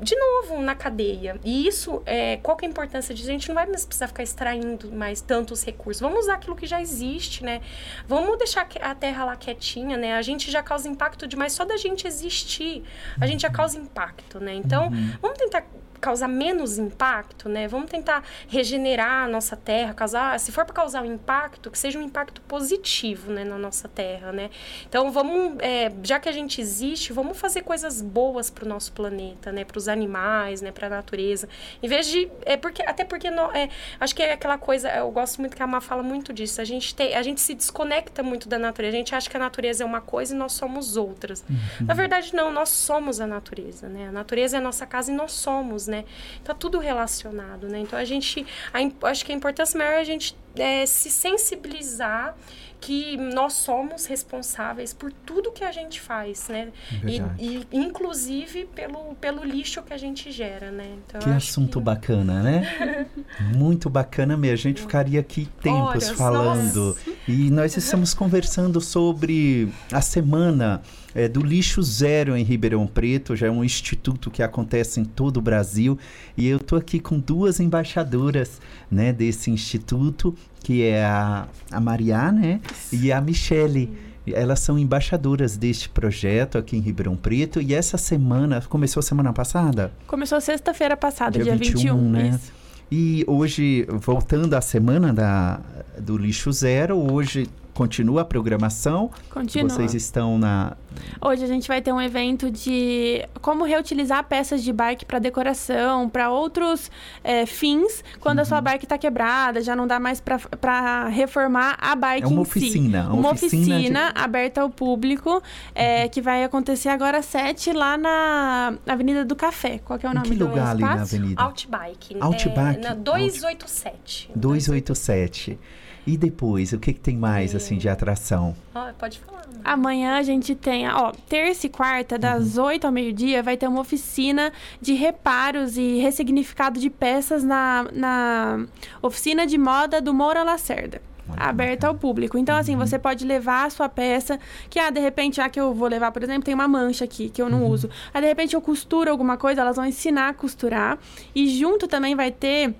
de novo na cadeia. E isso, é, qual que é a importância disso? A gente não vai mais precisar ficar extraindo mais tantos recursos. Vamos usar aquilo que já existe, né? Vamos deixar a terra lá quietinha, né? A gente já causa impacto demais só da gente existir. A gente já causa impacto, né? Então, vamos tentar causar menos impacto, né? Vamos tentar regenerar a nossa terra, causar, se for para causar um impacto, que seja um impacto positivo, né, na nossa terra, né? Então vamos, é, já que a gente existe, vamos fazer coisas boas para o nosso planeta, né, para os animais, né, para a natureza, em vez de, é porque até porque não, é, acho que é aquela coisa, eu gosto muito que a Má fala muito disso. A gente tem, a gente se desconecta muito da natureza. A gente acha que a natureza é uma coisa e nós somos outras. Na verdade não, nós somos a natureza, né? A natureza é a nossa casa e nós somos, né? Tá tudo relacionado, né? Então a gente, a, acho que a importância maior é a gente é, se sensibilizar que nós somos responsáveis por tudo que a gente faz, né? E, e, inclusive pelo, pelo lixo que a gente gera, né? Então, Que assunto que- bacana, né? Muito bacana mesmo. A gente ficaria aqui tempos Horas, falando. E nós estamos conversando sobre a semana eh, do lixo zero em Ribeirão Preto. Já é um instituto que acontece em todo o Brasil. E eu estou aqui com duas embaixadoras né, desse instituto, que é a, a Mariá né, e a Michele. Elas são embaixadoras deste projeto aqui em Ribeirão Preto. E essa semana, começou semana passada? Começou sexta-feira passada, Dia dia, 21, 21, né? isso. E hoje, voltando à semana da, do lixo zero, hoje continua a programação. Continua. Vocês estão na. Hoje a gente vai ter um evento de como reutilizar peças de bike para decoração, para outros é, fins, quando a Uhum. sua bike está quebrada, já não dá mais para reformar a bike É uma em oficina, si. uma Uma oficina oficina, de- aberta ao público, é, que vai acontecer agora às 7 lá na Avenida do Café. Qual que é o Em nome que do lugar ali na espaço? avenida? Outbike. Outback, É, na 287. 287. E depois, o que, que tem mais assim de atração? Ah, pode falar. né? Amanhã a gente tem, ó, terça e quarta, das Uhum. 8 ao meio-dia, vai ter uma oficina de reparos e ressignificado de peças na, na oficina de moda do Moura Lacerda. Aberta ao público. Então, assim, você pode levar a sua peça, que, ah, de repente, já que eu vou levar, por exemplo, tem uma mancha aqui que eu não uso. Aí, de repente, eu costuro alguma coisa, elas vão ensinar a costurar. E junto também vai ter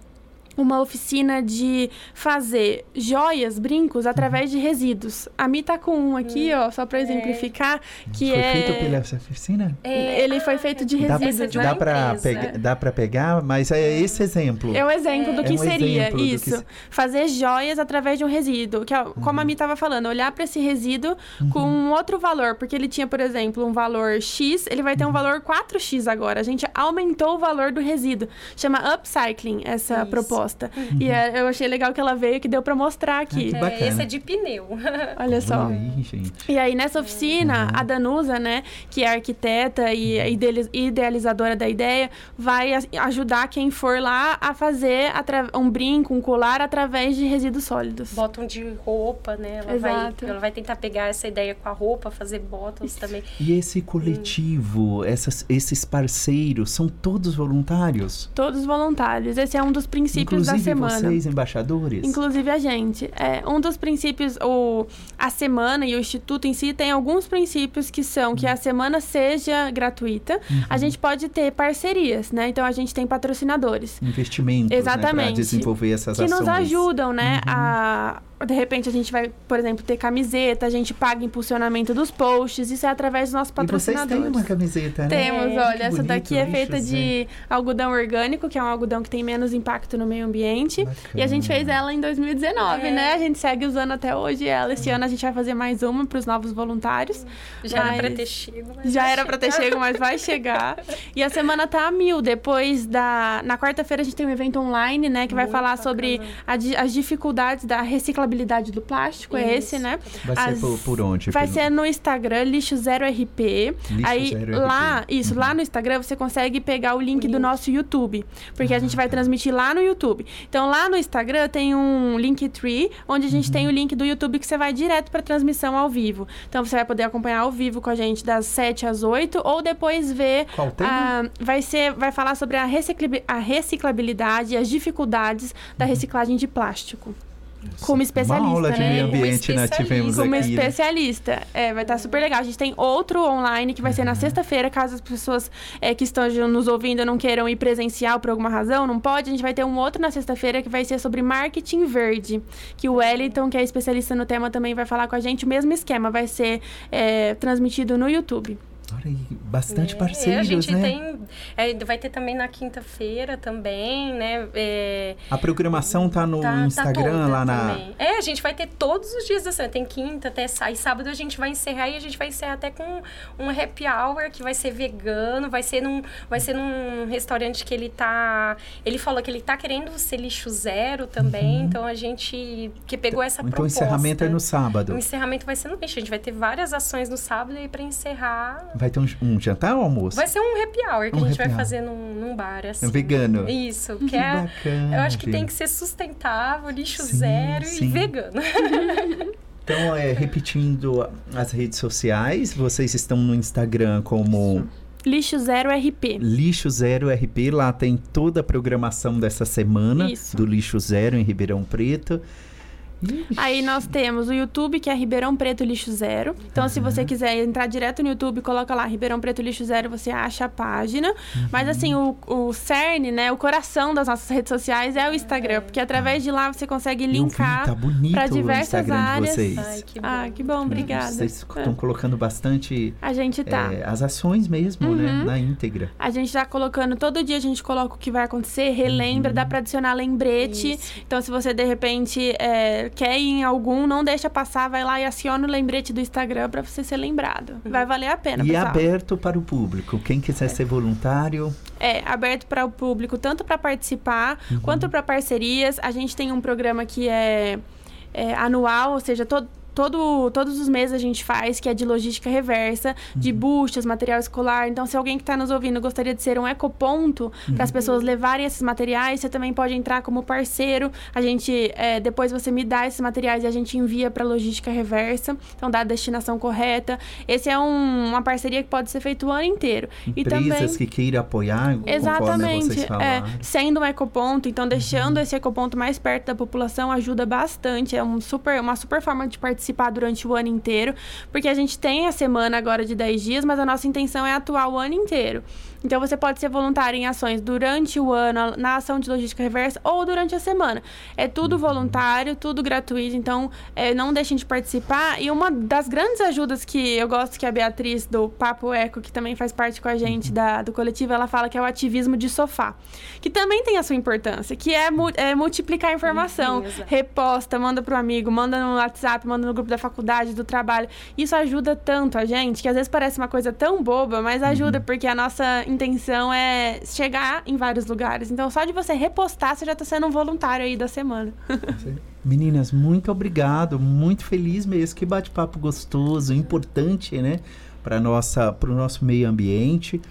uma oficina de fazer joias, brincos, através de resíduos. A Mi tá com um aqui, ó, só pra exemplificar, que Foi é... feito pela essa oficina? É, Ele foi feito de resíduos, né? dá, empresa. pega- dá pra pegar, mas é esse exemplo. É um exemplo do É que um seria do que isso. se- Fazer joias através de um resíduo. Que, ó, Como a Mi estava falando, olhar para esse resíduo com um outro valor. Porque ele tinha, por exemplo, um valor X, ele vai ter um valor 4X agora. A gente aumentou o valor do resíduo. Chama upcycling essa Isso. proposta. E é, eu achei legal que ela veio, que deu para mostrar aqui. que é, esse é de pneu. Olha só. Olha aí, gente. E aí, nessa oficina, a Danusa, né, que é arquiteta e idealizadora da ideia, vai ajudar quem for lá a fazer um brinco, um colar através de resíduos sólidos. Bottom de roupa, né? Ela vai, Exato. ela vai tentar pegar essa ideia com a roupa, fazer bottoms também. E esse coletivo, essas- esses parceiros, são todos voluntários? Todos voluntários. Esse é um dos princípios da Inclusive semana. vocês, embaixadores? Inclusive a gente. É, um dos princípios, o, a semana e o Instituto em si tem alguns princípios que são que a semana seja gratuita. A gente pode ter parcerias, né? Então a gente tem patrocinadores. Investimentos, né, para Exatamente. desenvolver essas que ações. nos ajudam, né? A de repente a gente vai, por exemplo, ter camiseta, a gente paga impulsionamento dos posts, isso é através dos nossos E vocês patrocinadores. têm uma camiseta, né? Temos, É, olha, essa bonito, daqui é feita de algodão orgânico, que é um algodão que tem menos impacto no meio ambiente. E a gente fez ela em 2019, É. né? A gente segue usando até hoje ela. Esse ano a gente vai fazer mais uma para os novos voluntários. Já era pra Mas- ter chego. mas Já vai era pra ter chegar. chego, mas vai chegar. E a semana tá a mil. Depois da. Na quarta-feira a gente tem um evento online, né? Que vai Muito falar bacana. sobre a di- as dificuldades da reciclabilidade do plástico. É esse, Isso. né? Vai ser As- por, por onde? Vai Pelo- ser no Instagram, lixo zero RP. Lixo Aí Zero RP. lá, isso, lá no Instagram você consegue pegar o link do link. nosso YouTube, porque a gente Ah, vai tá. transmitir lá no YouTube. Então lá no Instagram tem um Linktree, onde a gente Uhum. tem o link do YouTube que você vai direto para transmissão ao vivo. Então você vai poder acompanhar ao vivo com a gente das 7 às 8 ou depois ver Qual tema? ah, vai ser vai falar sobre a, recicli- a reciclabilidade e as dificuldades da Uhum. reciclagem de plástico. Como especialista, Uma aula de né? meio Como ambiente nós tivemos especialista. Como aqui. né? especialista. É, vai estar super legal. A gente tem outro online que vai ser na sexta-feira, caso as pessoas é, que estão nos ouvindo não queiram ir presencial por alguma razão, não pode. A gente vai ter um outro na sexta-feira que vai ser sobre marketing verde. Que o Wellington, que é especialista no tema, também vai falar com a gente. O mesmo esquema vai ser é, transmitido no YouTube. Olha aí, bastante É, parceiros, a gente né? tem. é, vai ter também na quinta-feira também, né? É, A programação tá no tá- tá Instagram, toda lá na... também. É, a gente vai ter todos os dias da semana. Tem quinta até sai sábado a gente vai encerrar e a gente vai encerrar até com um happy hour que vai ser vegano, vai ser num, vai ser num restaurante que ele tá. Ele falou que ele tá querendo ser lixo zero também. Então a gente que pegou essa Uhum. Então o proposta. encerramento é no sábado. O encerramento vai ser no lixo. A gente vai ter várias ações no sábado e para encerrar Vai ter um, um jantar ou almoço? Vai ser um happy hour que Um a gente vai hour. fazer num, num bar, assim. Um vegano. Isso, que, Que é. bacana, Eu acho que tem que ser sustentável, lixo Sim, zero sim. e vegano. Então, é, repetindo as redes sociais, vocês estão no Instagram como Lixo Zero RP. Lixo Zero RP, lá tem toda a programação dessa semana Isso. do Lixo Zero em Ribeirão Preto. Aí nós temos o YouTube, que é Ribeirão Preto Lixo Zero. Então, se você quiser entrar direto no YouTube, coloca lá Ribeirão Preto Lixo Zero, você acha a página. Mas assim, o, o cerne, né, o coração das nossas redes sociais é o Instagram, porque através de lá você consegue vi, linkar tá o diversas áreas. de vocês. Ai, que bom. Ah, que bom, obrigada. Vocês estão colocando bastante A gente tá. é, as ações mesmo, né? Uhum. Na íntegra. A gente tá colocando, todo dia a gente coloca o que vai acontecer, relembra, dá pra adicionar lembrete. Isso. Então, se você de repente é, quer ir em algum, não deixa passar, vai lá e aciona o lembrete do Instagram pra você ser lembrado. Vai valer a pena, E é pessoal. aberto para o público. Quem quiser ser voluntário, É, aberto para o público, tanto para participar Uhum. quanto para parcerias. A gente tem um programa que é, é anual, ou seja, todo. Todo, todos os meses a gente faz, que é de logística reversa, de Uhum. buchas, material escolar. Então, se alguém que está nos ouvindo gostaria de ser um ecoponto para Uhum. as pessoas levarem esses materiais, você também pode entrar como parceiro. A gente, é, depois você me dá esses materiais e a gente envia para logística reversa. Então, dá a destinação correta. Esse é um- uma parceria que pode ser feita o ano inteiro. e empresas também que queiram apoiar, Exatamente. vocês É, sendo um ecoponto, então deixando esse ecoponto mais perto da população ajuda bastante. É um super, uma super forma de participar durante o ano inteiro, porque a gente tem a semana agora de 10 dias, mas a nossa intenção é atuar o ano inteiro. Então você pode ser voluntário em ações durante o ano, na ação de logística reversa ou durante a semana. É tudo voluntário, tudo gratuito, então é, não deixem de participar. E uma das grandes ajudas que eu gosto que a Beatriz do Papo Eco, que também faz parte com a gente da, do coletivo, ela fala que é o ativismo de sofá. Que também tem a sua importância, que é, mu- é multiplicar a informação. Uhum, exato. Reposta, manda pro amigo, manda no WhatsApp, manda no grupo da faculdade, do trabalho. Isso ajuda tanto a gente, que às vezes parece uma coisa tão boba, mas ajuda, porque a nossa intenção é chegar em vários lugares. Então, só de você repostar, você já tá sendo um voluntário aí da semana. Meninas, muito obrigado. Muito feliz mesmo. Que bate-papo gostoso, importante, né? para nossa para o nosso meio ambiente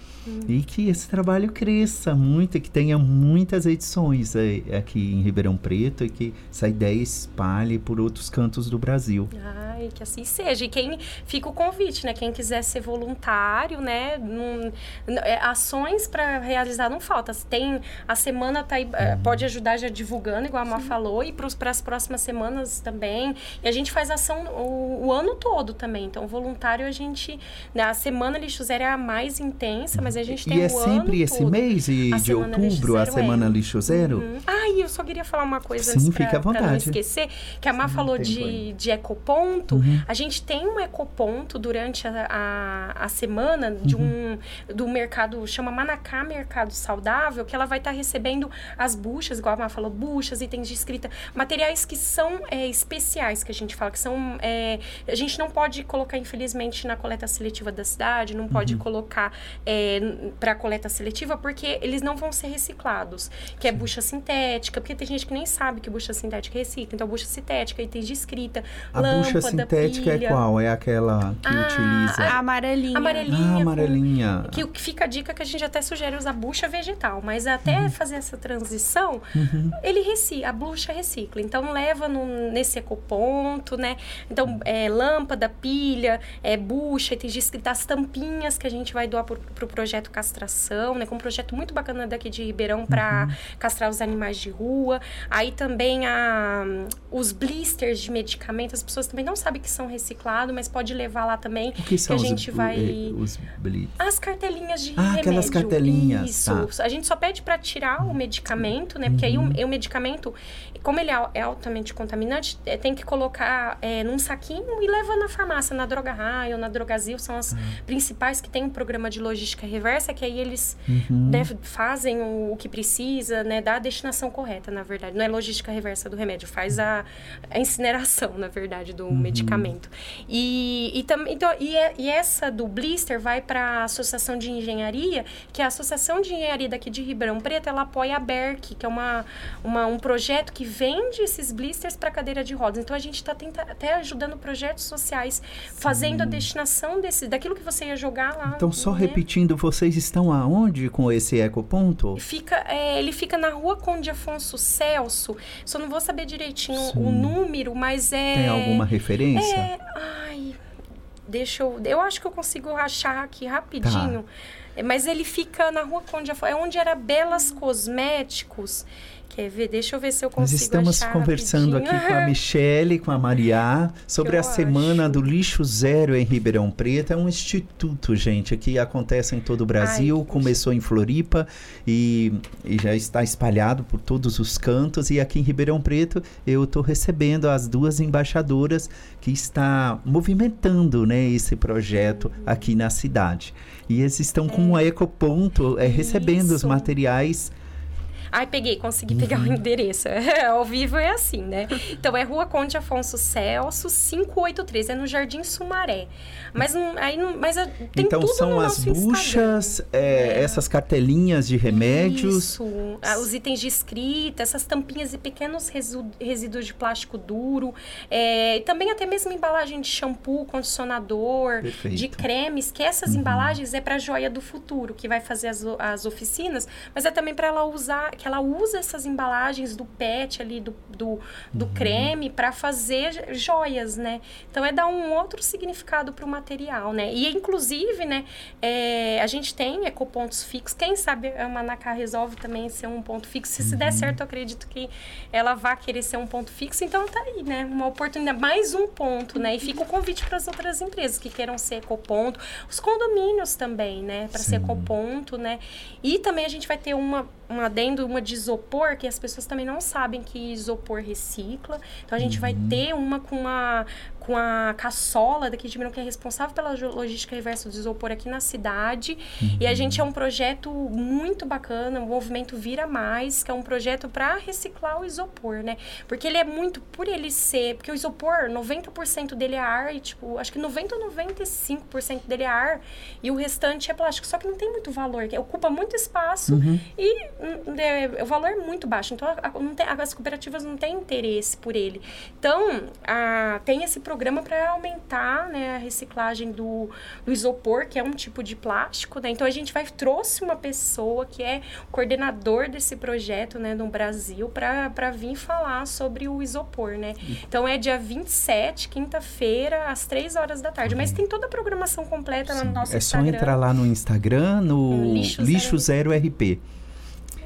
E que esse trabalho cresça muito, e que tenha muitas edições eh, aqui em Ribeirão Preto e que essa ideia espalhe por outros cantos do Brasil. Ai, que assim seja. E quem fica o convite, né? Quem quiser ser voluntário, né? Não- é, ações para realizar não falta. Tem a semana tá aí, eh, pode ajudar já divulgando, igual a Má falou, e para as próximas semanas também. E a gente faz ação o, o ano todo também. Então, voluntário a gente, né, a semana lixo zero é a mais intensa, mas a gente tem E é sempre esse todo. mês de, A de Lixo outubro, a é. Semana Lixo Zero? Uhum. Ah, e eu só queria falar uma coisa Sim, antes fica pra, à pra não vontade. esquecer, que a Má falou de, de ecoponto. Uhum. A gente tem um ecoponto durante a, a, a semana de Uhum. um do mercado, chama Manacá Mercado Saudável, que ela vai estar recebendo as buchas, igual a Má falou, buchas, itens de escrita, materiais que são é, especiais, que a gente fala, que são... é, a gente não pode colocar, infelizmente, na coleta seletiva da cidade, não pode Uhum. colocar para coleta seletiva, porque eles não vão ser reciclados, que é bucha sintética, porque tem gente que nem sabe que bucha sintética recicla, então bucha sintética, itens de escrita, A lâmpada, bucha sintética pilha. é qual? É aquela que Ah, utiliza. A amarelinha. Amarelinha. Ah, com- amarelinha. Que o que fica a dica é que a gente até sugere usar bucha vegetal, mas até fazer essa transição, ele recicla, a bucha recicla. Então leva no- nesse ecoponto, né? Então, é, lâmpada, pilha, é, bucha, itens de escrita, as tampinhas que a gente vai doar pro, pro projeto castração, né? Com um projeto muito bacana daqui de Ribeirão para castrar os animais de rua. Aí também a, os blisters de medicamentos, as pessoas também não sabem que são reciclados, mas pode levar lá também. O que são a os, gente o- vai- eh, os blitz? As cartelinhas de Ah, remédio. aquelas cartelinhas, Isso. tá. A gente só pede para tirar o medicamento, né? Porque aí Uhum. o, o medicamento, como ele é é altamente contaminante, é, tem que colocar é, num saquinho e leva na farmácia, na Droga Raio, na Drogazil, são Uhum. as principais que tem um programa de logística reversa, que aí eles Uhum. né, fazem o, o que precisa, né? Dá a destinação correta, na verdade. Não é logística reversa do remédio, faz a, a incineração, na verdade, do Uhum. medicamento. E, e, tam, então, e, é- e essa do blister vai para a Associação de Engenharia, que é a Associação de Engenharia daqui de Ribeirão Preto, ela apoia a BERC, que é uma, uma, um projeto que vende esses blisters para cadeira de rodas. Então, a gente está até ajudando projetos sociais, fazendo a destinação desse, daquilo que você ia jogar lá. Então, só né? repetindo, vocês estão aonde com esse ecoponto? Fica, é, ele fica na rua Conde Afonso Celso. Só não vou saber direitinho Sim. o número, mas é. Tem alguma referência? É. Ai. Deixa eu. Eu acho que eu consigo achar aqui rapidinho. Tá. Mas ele fica na rua Conde Afonso. É onde era Belas Cosméticos. Quer ver? Deixa eu ver se eu Nós consigo estamos achar conversando rapidinho. aqui com a Michele, com a Maria, sobre Que a eu Semana acho. do Lixo Zero em Ribeirão Preto. É um instituto, gente, que acontece em todo o Brasil. Ai, Começou em Floripa e, e já está espalhado por todos os cantos. E aqui em Ribeirão Preto eu estou recebendo as duas embaixadoras que está movimentando né, esse projeto aqui na cidade. E eles estão com um ecoponto é, recebendo os Isso. materiais. Ai, peguei, consegui pegar Uhum. o endereço. Ao vivo é assim, né? Então é Rua Conde Afonso Celso, 583, é no Jardim Sumaré. Mas não, aí não, mas ah, tem então tudo são no as buchas, é, essas cartelinhas de remédios. Isso, ah, os itens de escrita, essas tampinhas e pequenos resíduos de plástico duro. é, e também até mesmo embalagem de shampoo, condicionador, Perfeito. de cremes, que essas embalagens é para joia do futuro, que vai fazer as, as oficinas, mas é também para ela usar, que ela usa essas embalagens do PET ali, do, do, do creme, para fazer joias, né? Então é dar um outro significado para o material, né? E inclusive, né, é, a gente tem ecopontos fixos. Quem sabe a Manacá resolve também ser um ponto fixo. Se, se der certo, eu acredito que ela vai querer ser um ponto fixo. Então tá aí, né? Uma oportunidade, mais um ponto, né? E fica o convite para as outras empresas que queiram ser ecoponto, os condomínios também, né? Para ser ecoponto, né? E também a gente vai ter uma um adendo, uma de isopor, que as pessoas também não sabem que isopor recicla. Então a gente vai ter uma com uma com a caçola daqui de Ribeirão, que é responsável pela logística reversa do isopor aqui na cidade. E a gente é um projeto muito bacana, o movimento Vira Mais, que é um projeto para reciclar o isopor, né? Porque ele é muito, por ele ser, porque o isopor, 90% dele é ar, e tipo, acho que 90 ou 95% dele é ar, e o restante é plástico. Só que não tem muito valor, que ocupa muito espaço Uhum. e o valor é muito baixo, então a, não tem, as cooperativas não têm interesse por ele. Então, a, tem esse programa para aumentar né, a reciclagem do, do, isopor, que é um tipo de plástico. Né? Então, a gente vai trouxe uma pessoa que é coordenador desse projeto né, no Brasil para vir falar sobre o isopor. Né? Então, é dia 27, quinta-feira, às 3 horas da tarde. Mas tem toda a programação completa Sim. no nosso é Instagram. É só entrar lá no Instagram, no Lixo, Lixo Zero RP.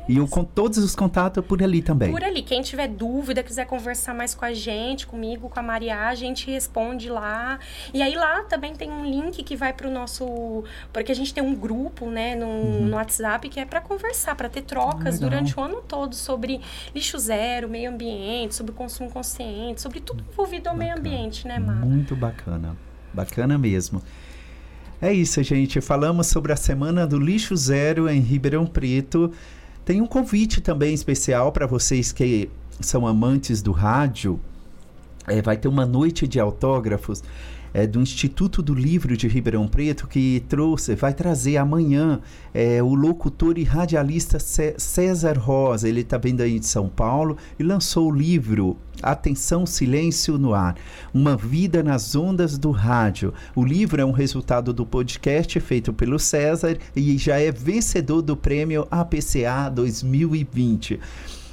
E eu com todos os contatos por ali também. Por ali. Quem tiver dúvida, quiser conversar mais com a gente, comigo, com a Maria, a gente responde lá. E aí lá também tem um link que vai para o nosso. Porque a gente tem um grupo, né, no, uhum. no WhatsApp que é para conversar, para ter trocas durante o ano todo sobre lixo zero, meio ambiente, sobre consumo consciente, sobre tudo envolvido ao bacana. meio ambiente, né, Mar? Muito bacana. Bacana mesmo. É isso, gente. Falamos sobre a Semana do Lixo Zero em Ribeirão Preto. Tem um convite também especial para vocês que são amantes do rádio. É, vai ter uma noite de autógrafos é, do Instituto do Livro de Ribeirão Preto que trouxe, vai trazer amanhã é, o locutor e radialista César Rosa. Ele está vindo aí de São Paulo e lançou o livro Atenção Silêncio no Ar, Uma Vida nas Ondas do Rádio. O livro é um resultado do podcast feito pelo César e já é vencedor do prêmio APCA 2020.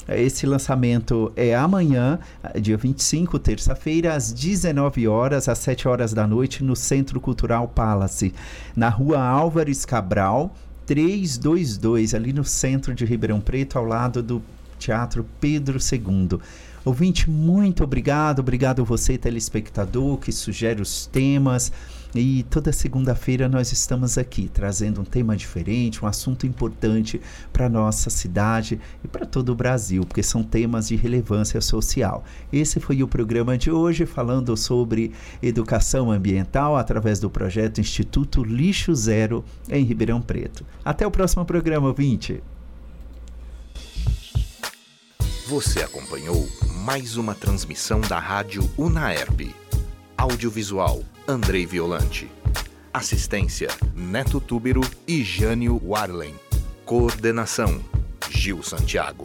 Esse lançamento é amanhã, dia 25, terça-feira, às 19 horas, às 7 horas da noite, no Centro Cultural Palace, na rua Álvares Cabral, 322, ali no centro de Ribeirão Preto, ao lado do Teatro Pedro II. Ouvinte, muito obrigado. Obrigado você, telespectador, que sugere os temas. E toda segunda-feira nós estamos aqui trazendo um tema diferente, um assunto importante para nossa cidade e para todo o Brasil, porque são temas de relevância social. Esse foi o programa de hoje falando sobre educação ambiental através do projeto Instituto Lixo Zero em Ribeirão Preto. Até o próximo programa, ouvinte. Você acompanhou mais uma transmissão da Rádio Unaerp. Audiovisual Andrei Violante. Assistência Neto Túbero e Jânio Warlen. Coordenação Gil Santiago.